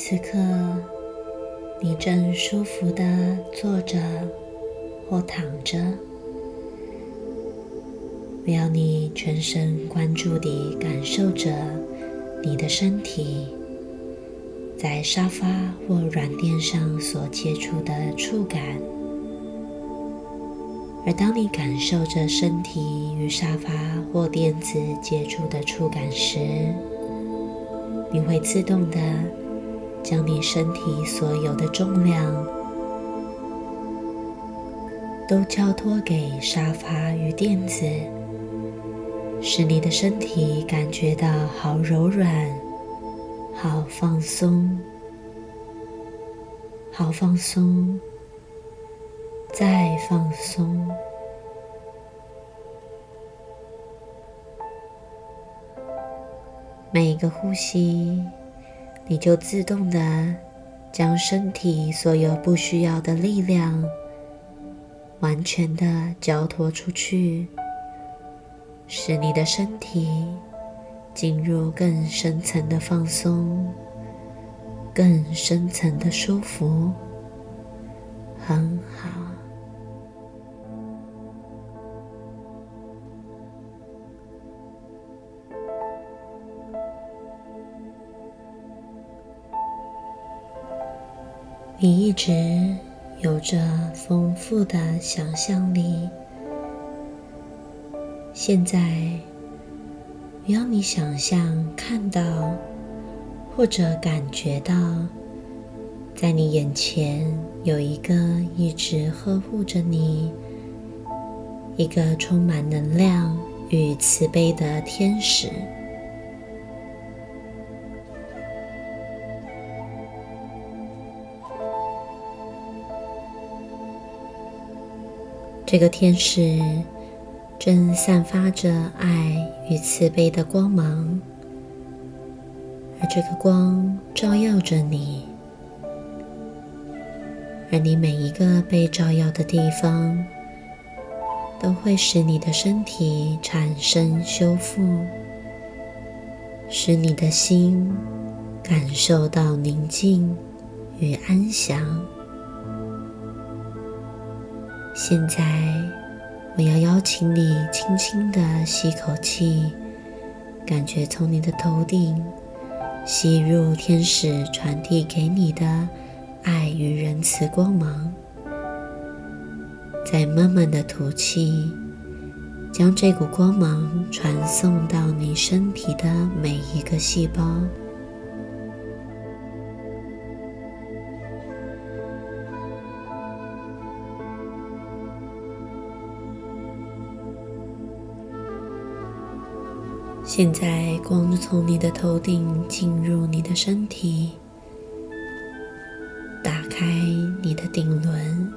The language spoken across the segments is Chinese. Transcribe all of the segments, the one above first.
此刻，你正舒服的坐着或躺着。我要你全神贯注地感受着你的身体在沙发或软垫上所接触的触感。而当你感受着身体与沙发或垫子接触的触感时，你会自动的将你身体所有的重量都交托给沙发与垫子。使你的身体感觉到好柔软、好放松、好放松，再放松。每一个呼吸，你就自动的将身体所有不需要的力量完全的交托出去。使你的身体进入更深层的放松，更深层的舒服，很好。你一直有着丰富的想象力。现在，我要你想象看到，或者感觉到，在你眼前有一个一直呵护着你、一个充满能量与慈悲的天使。这个天使。正散发着爱与慈悲的光芒，而这个光照耀着你，而你每一个被照耀的地方，都会使你的身体产生修复，使你的心感受到宁静与安详。现在。我要邀请你轻轻的吸口气，感觉从你的头顶吸入天使传递给你的爱与仁慈光芒，再慢慢的吐气，将这股光芒传送到你身体的每一个细胞。现在，光从你的头顶进入你的身体，打开你的顶轮，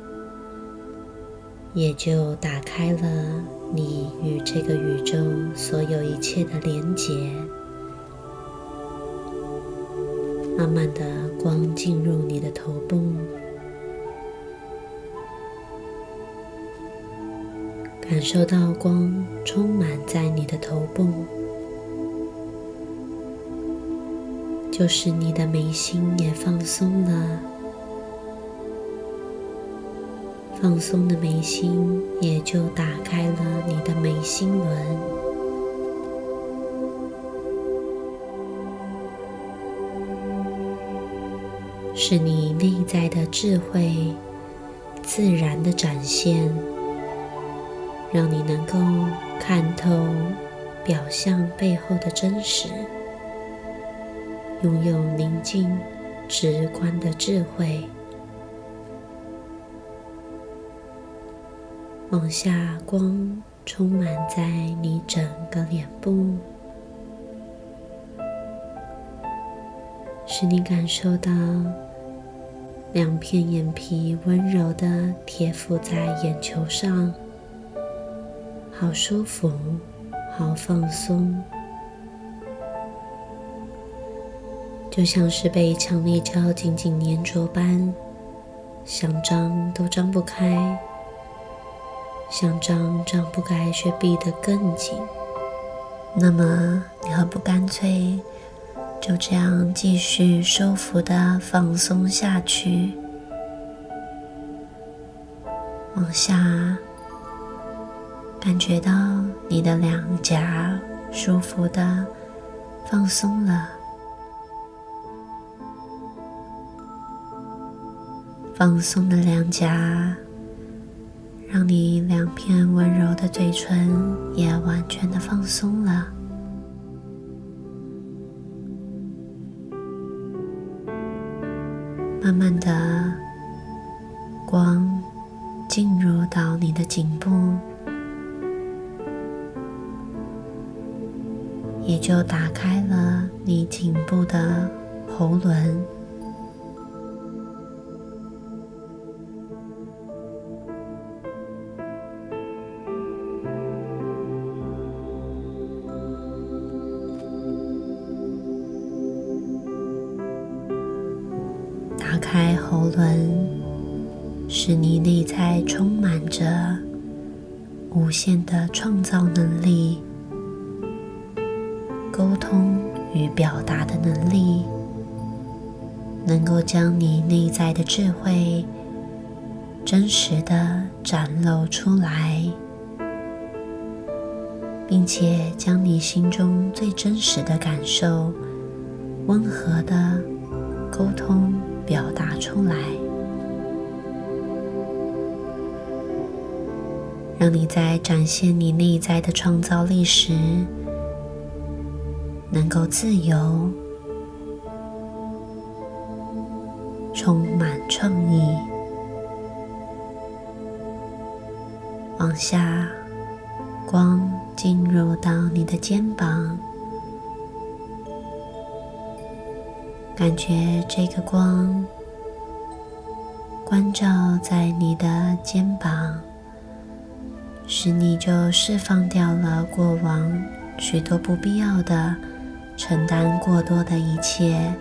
也就打开了你与这个宇宙所有一切的连结。慢慢的，光进入你的头部，感受到光充满在你的头部。就是你的眉心也放松了，放松的眉心也就打开了你的眉心轮，是你内在的智慧自然的展现，让你能够看透表象背后的真实。拥有宁静、直观的智慧，往下光充满在你整个脸部，使你感受到两片眼皮温柔的贴附在眼球上，好舒服，好放松。就像是被强力胶紧紧粘着般，想张都张不开，想张张不开却闭得更紧。那么，你何不干脆就这样继续舒服的放松下去，往下，感觉到你的两颊舒服的放松了，放松的两颊。让你两片温柔的嘴唇也完全的放松了。慢慢的，光进入到你的颈部，也就打开了你颈部的喉轮。心中最真实的感受温和的沟通。表达出来，让你在展现你内在的创造力时，能够自由、你的肩膀。感觉这个光关照在你的肩膀，使你就释放掉了过往许多不必要的承担过多的一切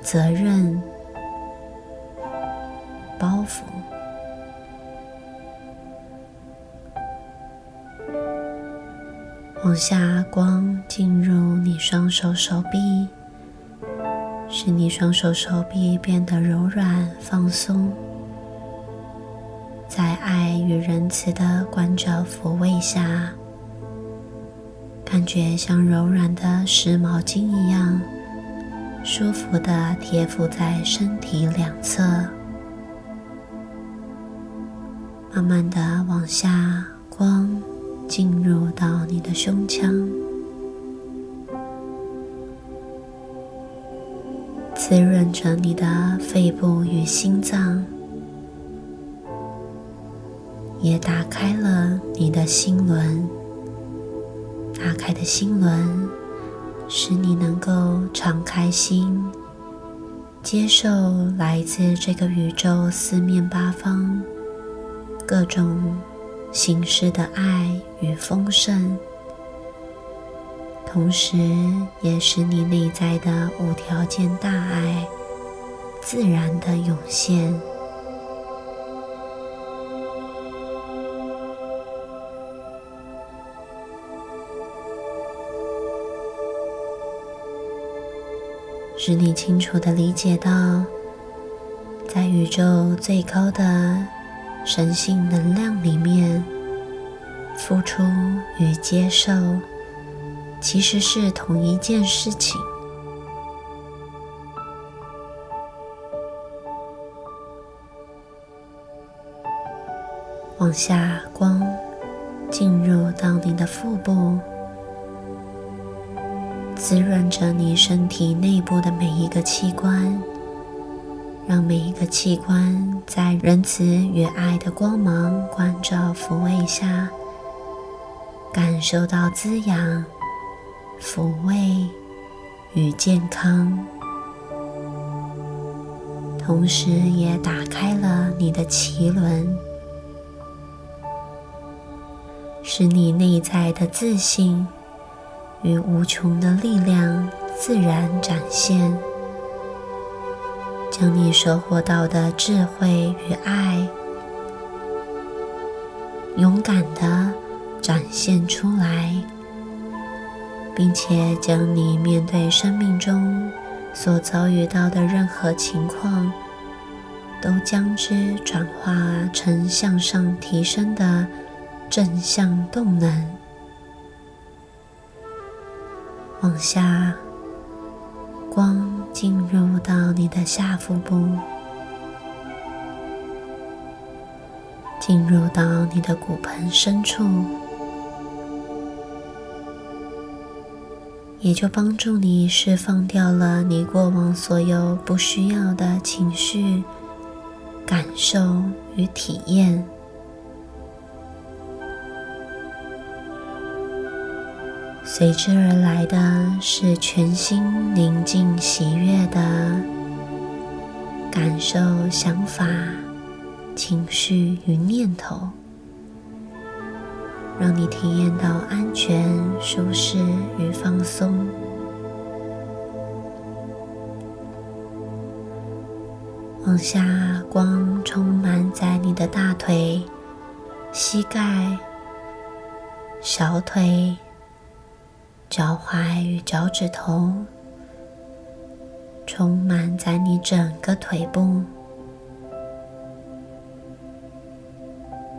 责任包袱。往下，光进入你双手手臂。使你双手手臂变得柔软放松，在爱与仁慈的关照抚慰下，感觉像柔软的湿毛巾一样，舒服的贴附在身体两侧，慢慢的往下，光进入到你的胸腔。滋润着你的肺部与心脏，也打开了你的心轮。打开的心轮，使你能够敞开心，接受来自这个宇宙四面八方各种形式的爱与丰盛。同时，也使你内在的无条件大爱自然的涌现，使你清楚的理解到，在宇宙最高的神性能量里面，付出与接受。其实是同一件事情。往下，光进入到你的腹部，滋润着你身体内部的每一个器官，让每一个器官在仁慈与爱的光芒关照抚慰下，感受到滋养。抚慰与健康，同时也打开了你的脐轮，使你内在的自信与无穷的力量自然展现，将你收获到的智慧与爱勇敢的展现出来。并且将你面对生命中所遭遇到的任何情况，都将之转化成向上提升的正向动能。往下，光进入到你的下腹部，进入到你的骨盆深处。也就帮助你释放掉了你过往所有不需要的情绪、感受与体验，随之而来的是全心宁静、喜悦的感受、想法、情绪与念头。让你体验到安全、舒适与放松。往下，光充满在你的大腿、膝盖、小腿、脚踝与脚趾头，充满在你整个腿部。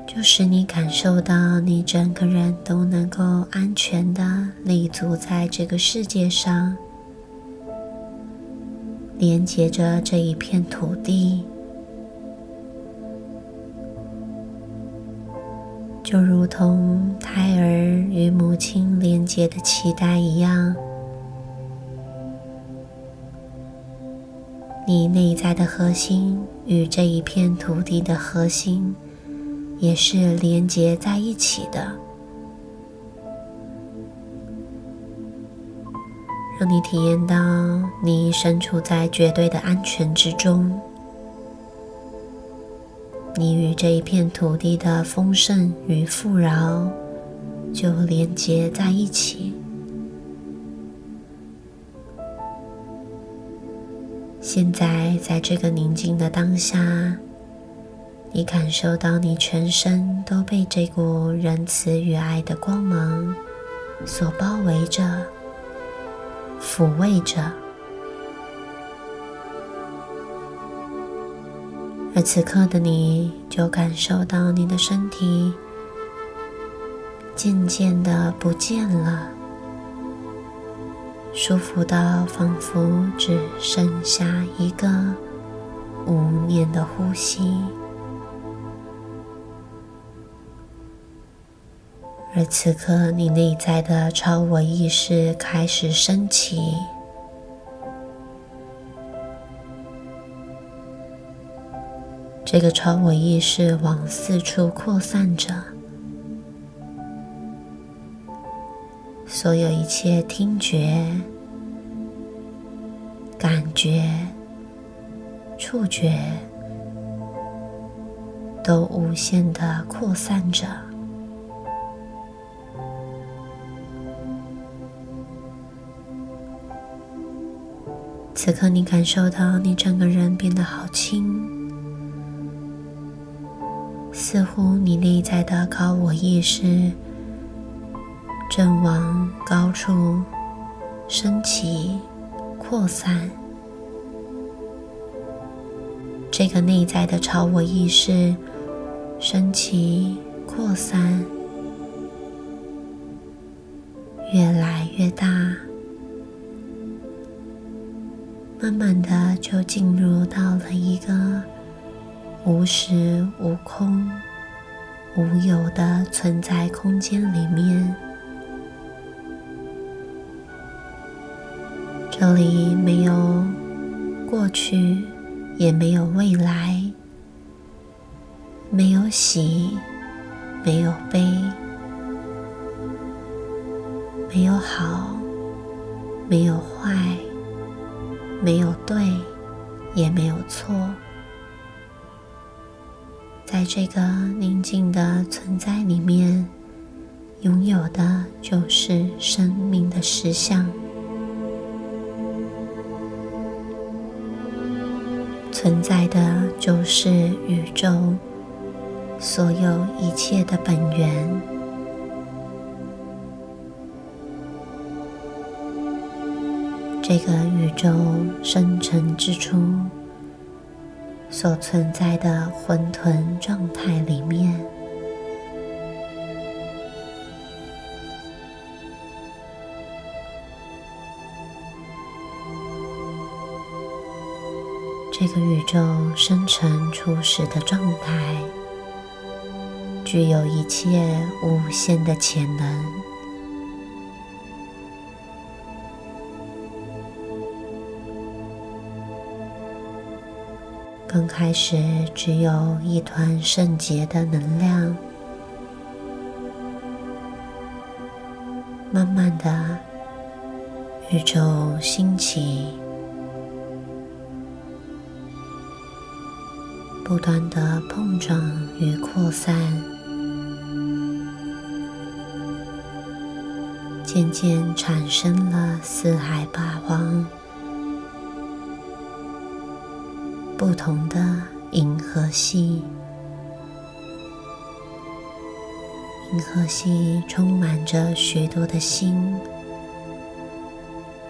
就使你感受到，你整个人都能够安全的立足在这个世界上，连接着这一片土地，就如同胎儿与母亲连接的脐带一样，你内在的核心与这一片土地的核心。也是连接在一起的，让你体验到你身处在绝对的安全之中，你与这一片土地的丰盛与富饶就连接在一起。现在，在这个宁静的当下。你感受到，你全身都被这股仁慈与爱的光芒所包围着、抚慰着，而此刻的你就感受到你的身体渐渐的不见了，舒服到仿佛只剩下一个无念的呼吸。而此刻，你内在的超我意识开始升起，这个超我意识往四处扩散着，所有一切听觉、感觉、触觉都无限的扩散着。此刻，你感受到你整个人变得好轻，似乎你内在的高我意识正往高处升起、扩散。这个内在的超我意识升起、扩散，越来越大。慢慢的就进入到了一个无时无空、无有的存在空间里面。这里没有过去，也没有未来，没有喜，没有悲，没有好，没有坏。没有对，也没有错，在这个宁静的存在里面，拥有的就是生命的实相，存在的就是宇宙所有一切的本源。这个宇宙生成之初所存在的混沌状态里面。这个宇宙生成初始的状态，具有一切无限的潜能。开始只有一团圣洁的能量，慢慢的，宇宙兴起。不断的碰撞与扩散，渐渐产生了四海八荒不同的银河系。银河系充满着许多的星，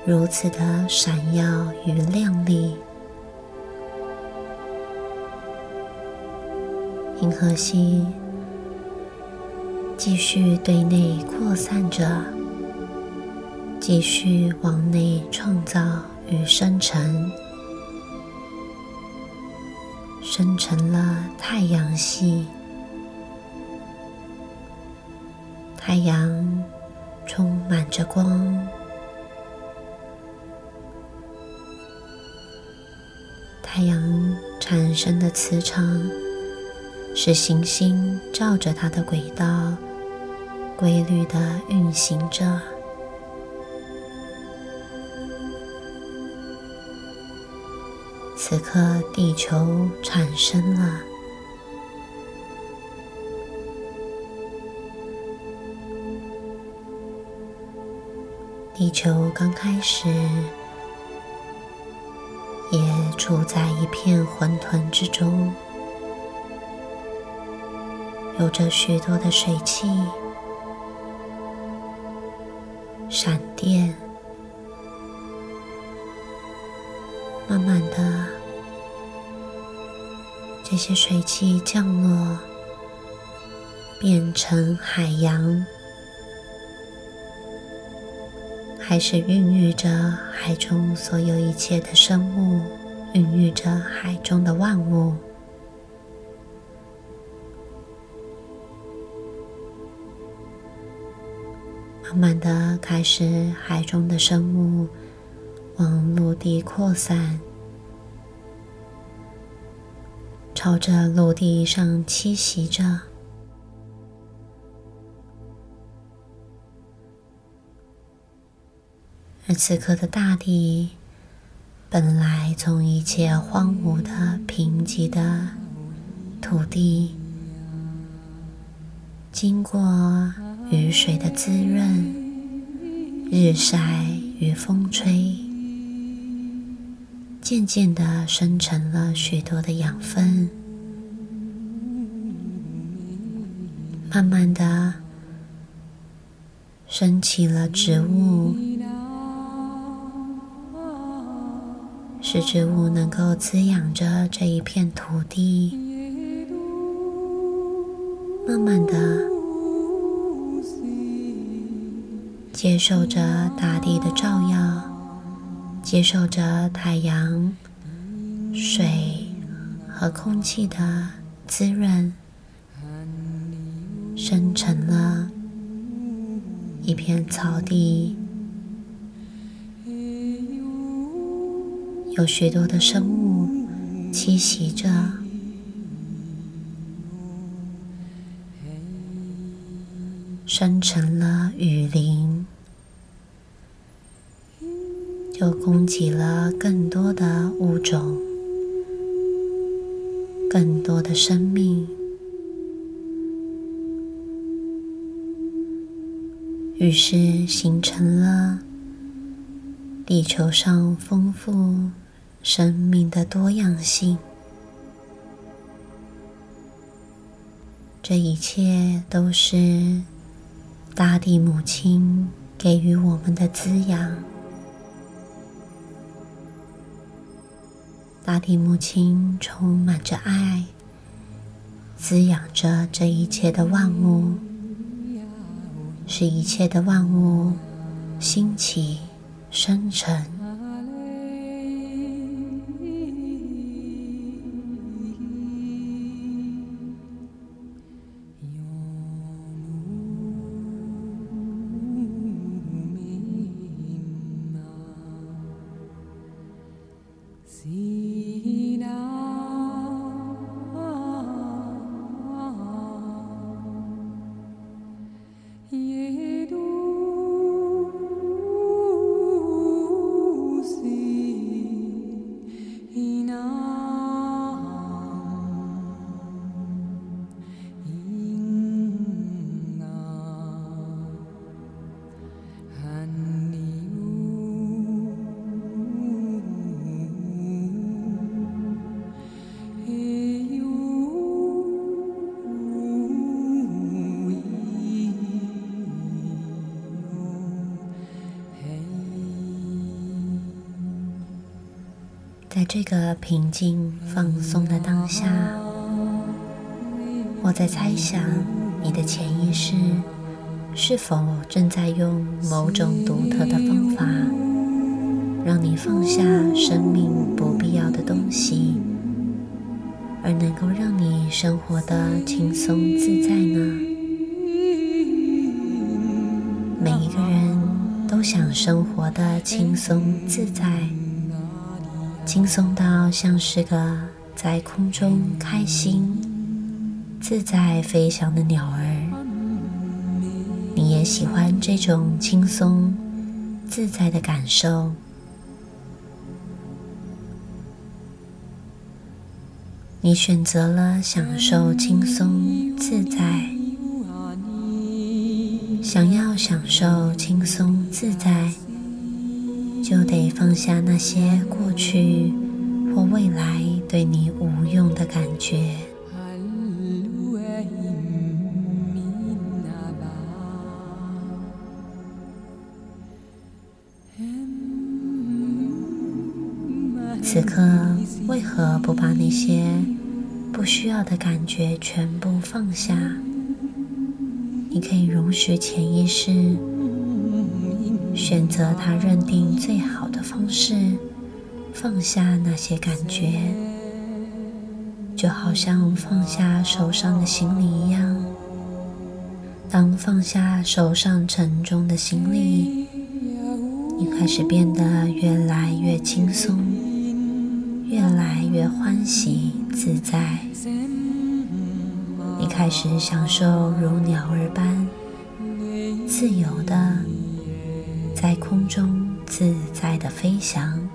如此的闪耀与亮丽。银河系继续对内扩散着，继续往内创造与生成，生成了太阳系。太阳充满着光，太阳产生的磁场。使行星照着它的轨道，规律的运行着。此刻，地球产生了。地球刚开始也处在一片混沌之中。有着许多的水汽、闪电，慢慢的，这些水汽降落，变成海洋，还是孕育着海中所有一切的生物，孕育着海中的万物。慢慢的开始，海中的生物往陆地扩散，朝着陆地上栖息着。而此刻的大地，本来从一切荒芜的贫瘠的土地，经过。雨水的滋润，日晒与风吹，渐渐的生成了许多的养分，慢慢的升起了植物，使植物能够滋养着这一片土地，慢慢的。接受着大地的照耀，接受着太阳、水和空气的滋润，生成了一片草地，有许多的生物栖息着，生成了雨林。又供给了更多的物种，更多的生命，于是形成了地球上丰富生命的多样性。这一切都是大地母亲给予我们的滋养。大地母亲充满着爱，滋养着这一切的万物，使一切的万物兴起生成。平静放松的当下，我在猜想你的潜意识是否正在用某种独特的方法，让你放下生命不必要的东西，而能够让你生活的轻松自在呢？每一个人都想生活的轻松自在。轻松到像是个在空中开心、自在飞翔的鸟儿。你也喜欢这种轻松、自在的感受。你选择了享受轻松自在，想要享受轻松自在。就得放下那些过去或未来对你无用的感觉。此刻为何不把那些不需要的感觉全部放下？你可以容许潜意识。选择他认定最好的方式，放下那些感觉，就好像放下手上的行李一样。当放下手上沉重的行李，你开始变得越来越轻松，越来越欢喜自在。你开始享受如鸟儿般自由的。在空中自在的飞翔，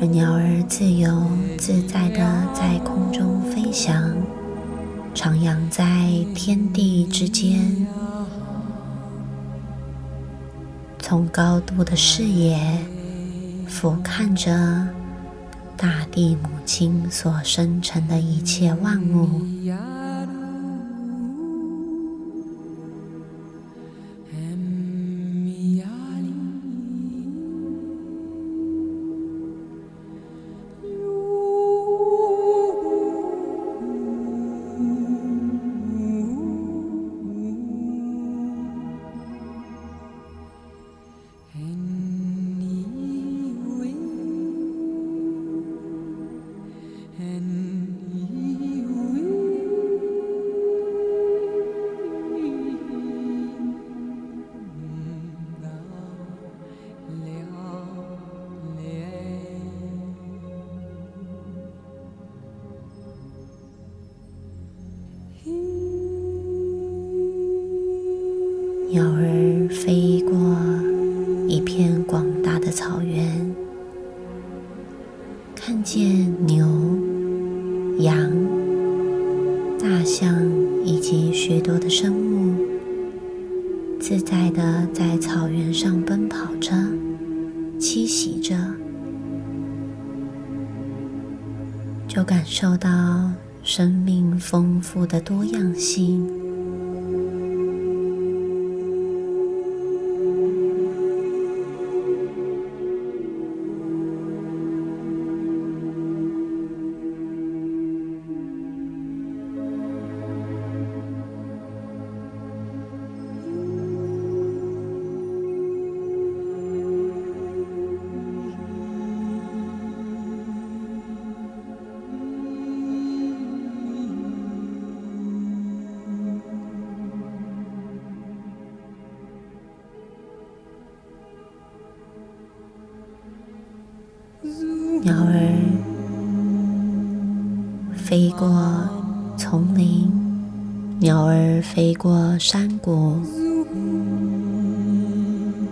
而鸟儿自由自在的在空中飞翔，徜徉在天地之间，从高度的视野俯瞰着大地母亲所生成的一切万物。鸟儿飞过一片广大的草原，看见牛、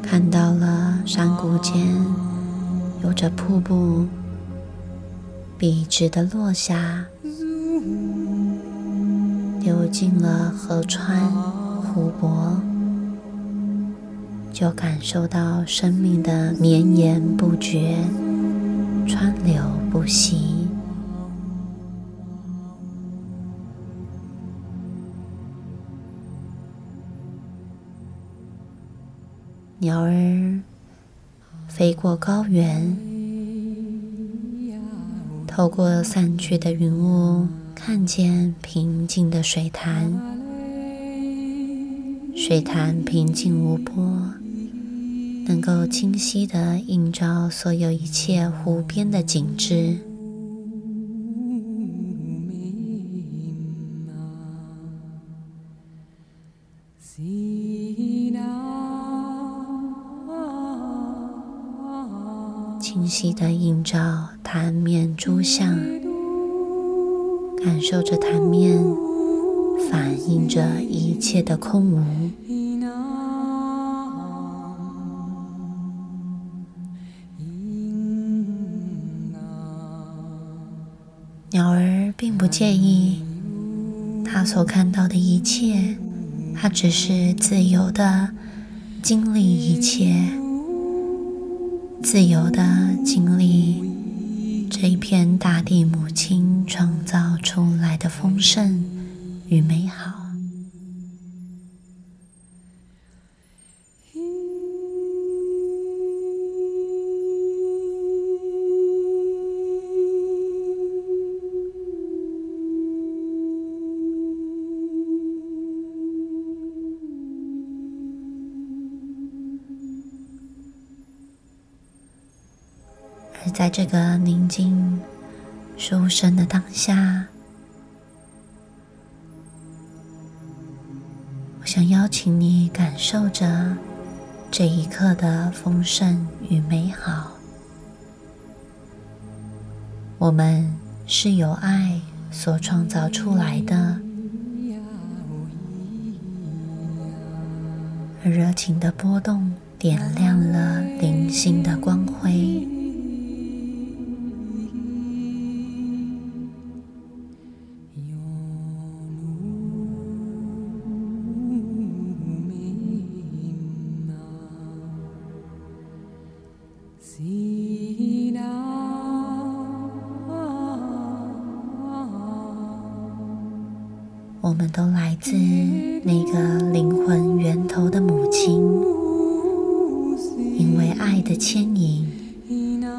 看到了山谷间有着瀑布，笔直的落下，流进了河川、湖泊，就感受到生命的绵延不绝。川流不息，鸟儿飞过高原，透过散去的云雾，看见平静的水潭，水潭平静无波。能够清晰地映照所有一切湖边的景致。清晰的映照潭面诸相，感受着潭面反映着一切的空无。鸟儿并不介意它所看到的一切，它只是自由的经历一切，自由的经历这一片大地母亲创造出来的丰盛与美好。这个宁静、舒适的当下，我想邀请你感受着这一刻的丰盛与美好。我们是由爱所创造出来的，热情的波动点亮了灵性的光辉。我们都来自那个灵魂源头的母亲，因为爱的牵引，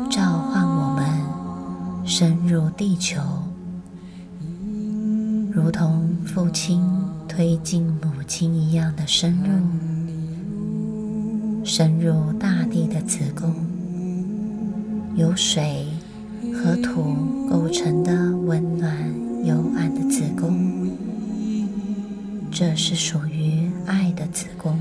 召唤我们深入地球，如同父亲推进母亲一样的深入，深入大地的子宫，由水和土构成的温暖幽暗的子宫。这是属于爱的子宫，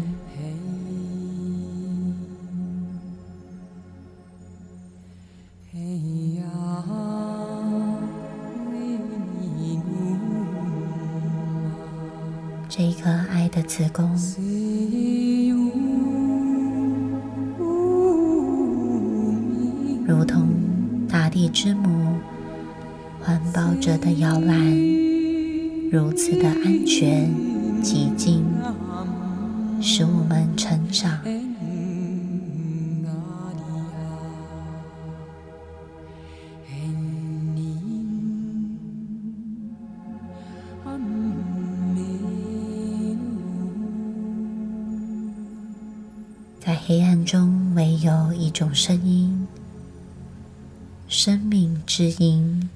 生命之音。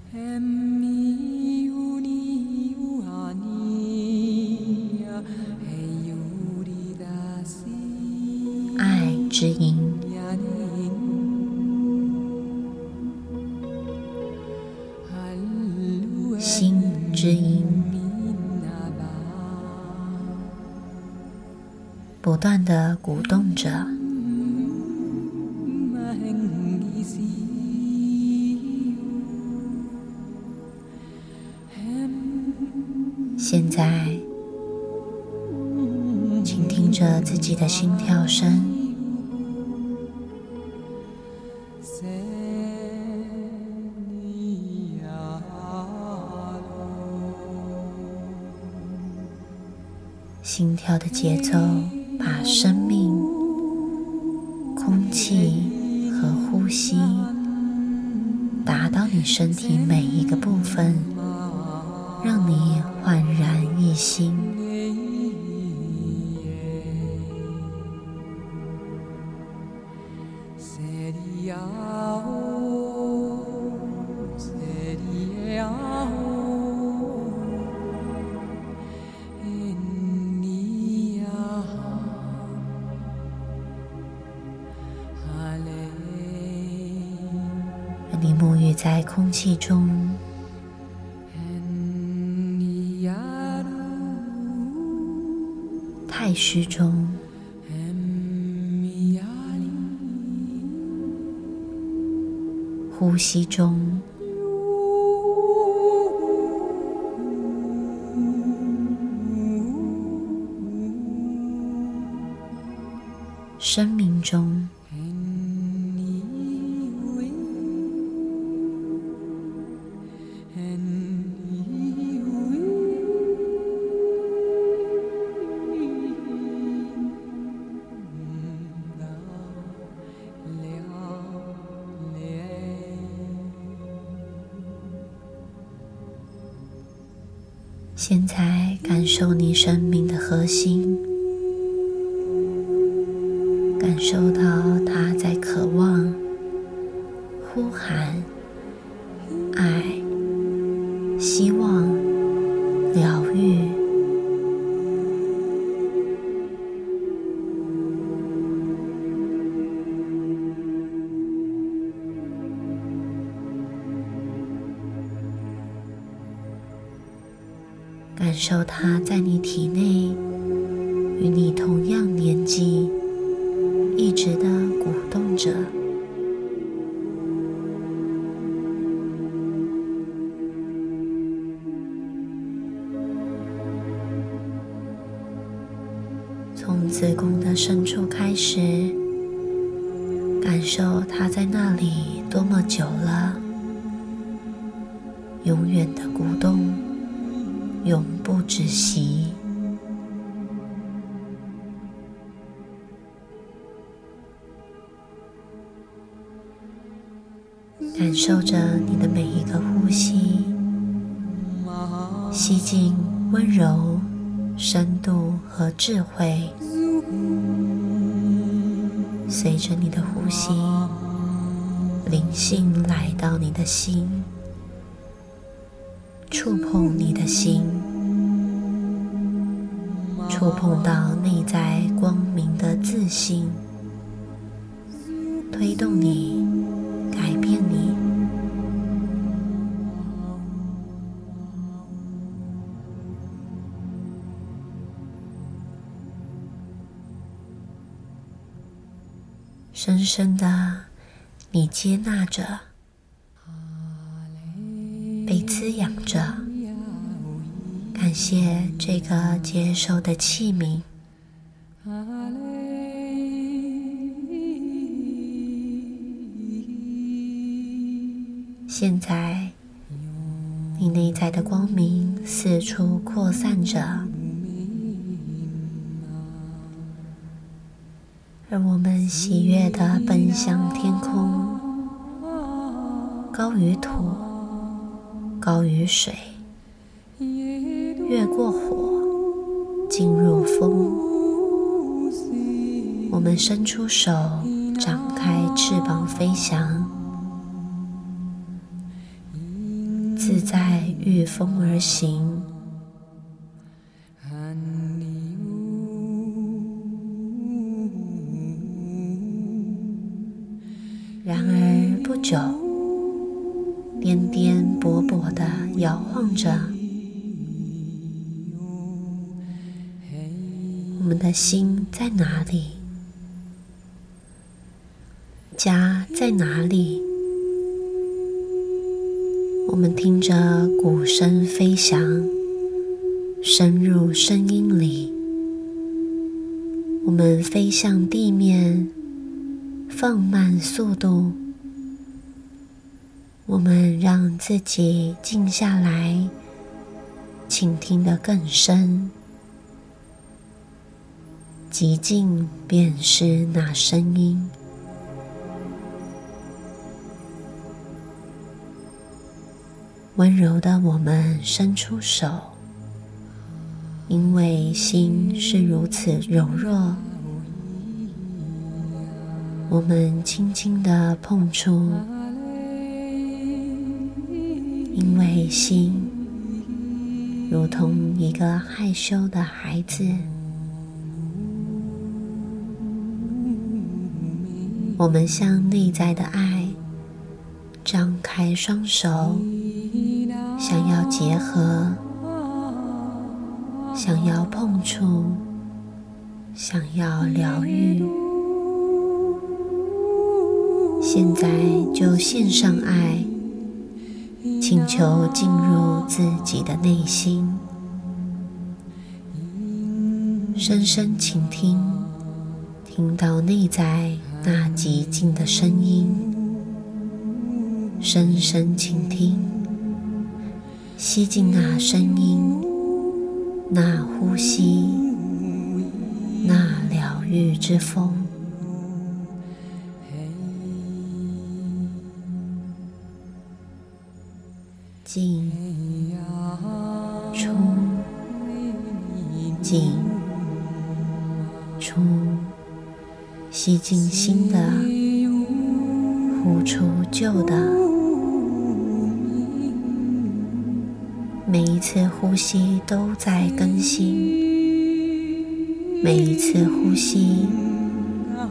跳的节奏把身你沐浴在空气中。太虚中，呼吸中，生命中。核心，体内，与你同样年纪，一直的鼓动着。从子宫的深处开始，感受它在那里多么久了，永远的鼓动。永不止息，感受着你的每一个呼吸，吸进温柔、深度和智慧，随着你的呼吸，灵性来到你的心。触碰你的心，触碰到内在光明的自信，推动你，改变你。深深的，你接纳着。滋养着，感谢这个接受的器皿。现在，你内在的光明四处扩散着，而我们喜悦的奔向天空，高于土。高于水，越过火，进入风。我们伸出手，展开翅膀飞翔，自在御风而行。心在哪里？家在哪里？我们听着鼓声飞翔，深入声音里，我们飞向地面，放慢速度。我们让自己静下来，倾听得更深。极静便是那声音。温柔的，我们伸出手，因为心是如此柔弱。我们轻轻的碰触，因为心如同一个害羞的孩子。我们向内在的爱张开双手。想要结合，想要碰触，想要疗愈，现在就献上爱，请求进入自己的内心，深深倾听，听到内在那寂静的声音，深深倾听。吸进那声音，那呼吸，那疗愈之风，进出，进出，吸进新的，呼出旧的。每一次呼吸都在更新，每一次呼吸，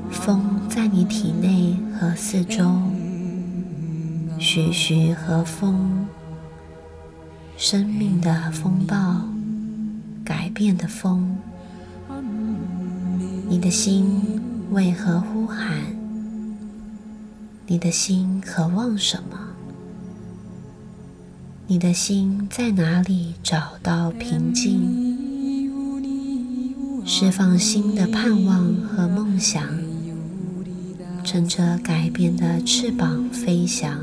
风在你体内和四周，徐徐和风，生命的风暴，改变的风。你的心为何呼喊？你的心渴望什么？你的心在哪里找到平静？释放新的盼望和梦想，乘着改变的翅膀飞翔，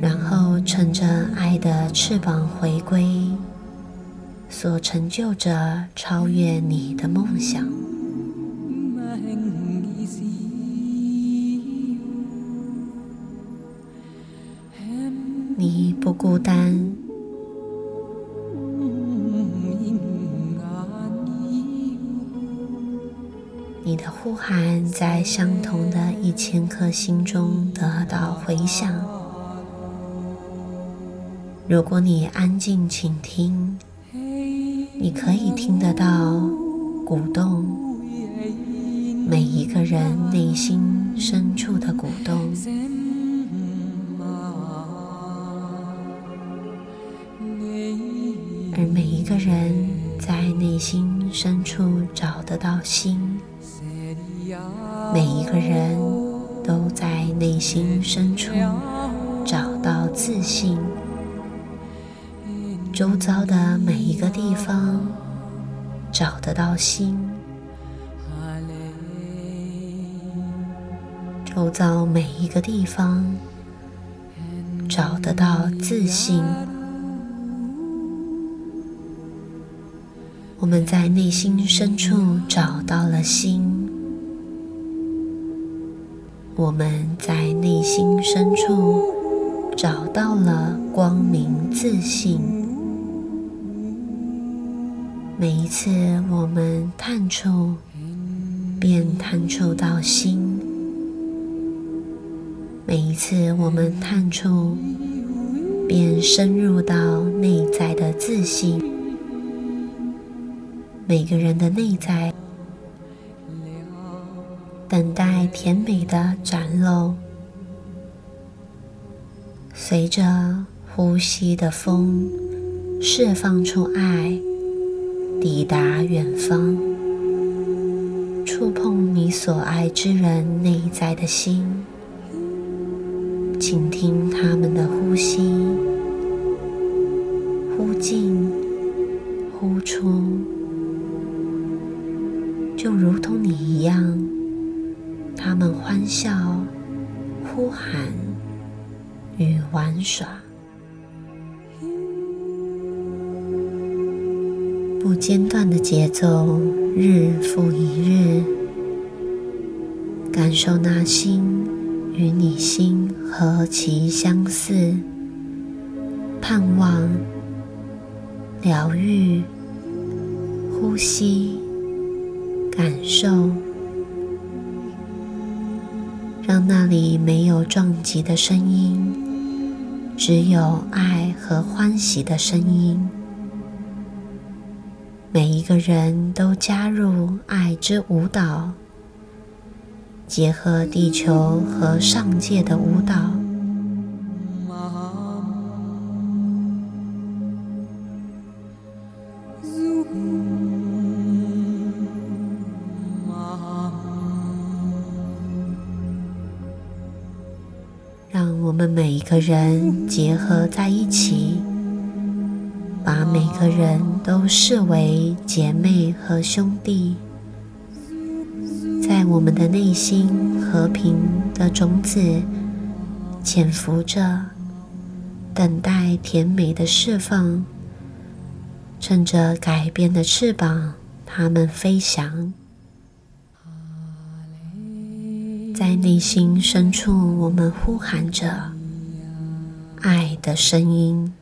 然后乘着爱的翅膀回归，所成就着超越你的梦想。你不孤单，你的呼喊在相同的一千颗心中得到回响。如果你安静倾听，你可以听得到鼓动，每一个人内心深处的鼓动。而每一个人在内心深处找得到心，每一个人都在内心深处找到自信，周遭的每一个地方找得到心，周遭每一个地方找得到自信。我们在内心深处找到了心，我们在内心深处找到了光明自信。每一次我们探触，便探触到心；每一次我们探触，便深入到内在的自信。每个人的内在等待甜美的展露，随着呼吸的风释放出爱，抵达远方，触碰你所爱之人内在的心，倾听他们的呼吸，呼进，呼出，就如同你一样，他们欢笑、呼喊与玩耍，不间断的节奏，日复一日，感受那心。与你心何其相似，盼望、疗愈、呼吸、感受，让那里没有撞击的声音，只有爱和欢喜的声音。每一个人都加入爱之舞蹈。结合地球和上界的舞蹈，让我们每一个人结合在一起，把每个人都视为姐妹和兄弟。在我们的内心，和平的种子潜伏着，等待甜美的释放。趁着改变的翅膀，它们飞翔。在内心深处，我们呼喊着爱的声音。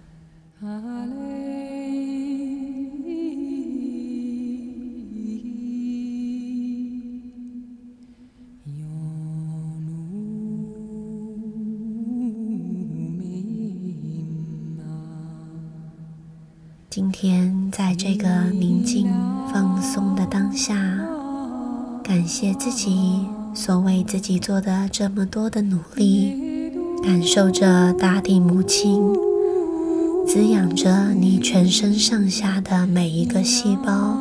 今天在这个宁静放松的当下，感谢自己所为自己做的这么多的努力，感受着大地母亲滋养着你全身上下的每一个细胞，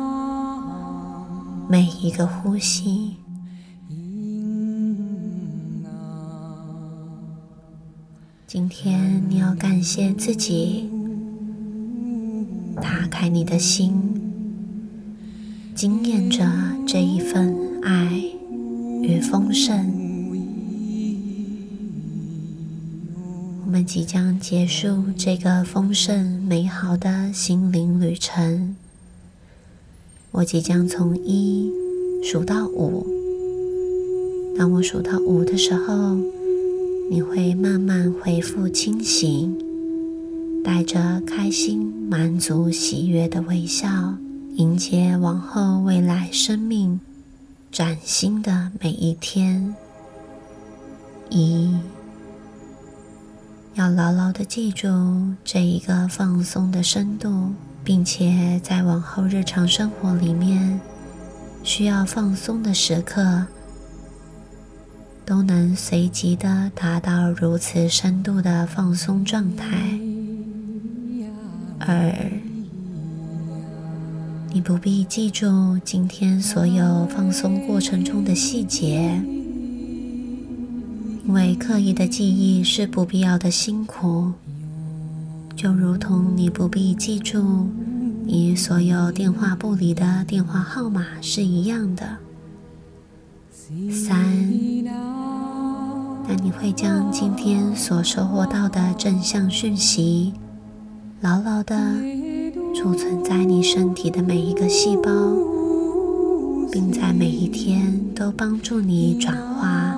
每一个呼吸。今天你要感谢自己。爱你的心，惊艳着这一份爱与丰盛。我们即将结束这个丰盛美好的心灵旅程。我即将从一数到五，当我数到五的时候，你会慢慢恢复清醒。带着开心、满足、喜悦的微笑，迎接往后未来生命崭新的每一天。一，要牢牢的记住这一个放松的深度，并且在往后日常生活里面需要放松的时刻，都能随即的达到如此深度的放松状态。二，你不必记住今天所有放松过程中的细节，因为刻意的记忆是不必要的辛苦，就如同你不必记住你所有电话簿里的电话号码是一样的。三，那你会将今天所收获到的正向讯息。牢牢地储存在你身体的每一个细胞，并在每一天都帮助你转化，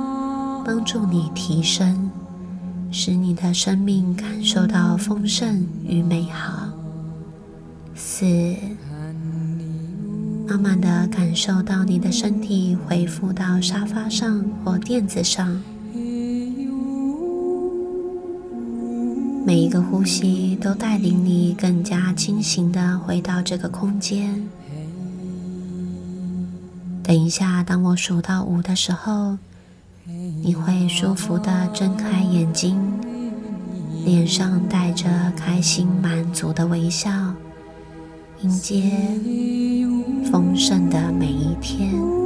帮助你提升，使你的生命感受到丰盛与美好。四，慢慢的感受到你的身体恢复到沙发上或垫子上。每一个呼吸都带领你更加清醒的回到这个空间。等一下，当我数到五的时候，你会舒服的睁开眼睛，脸上带着开心满足的微笑，迎接丰盛的每一天。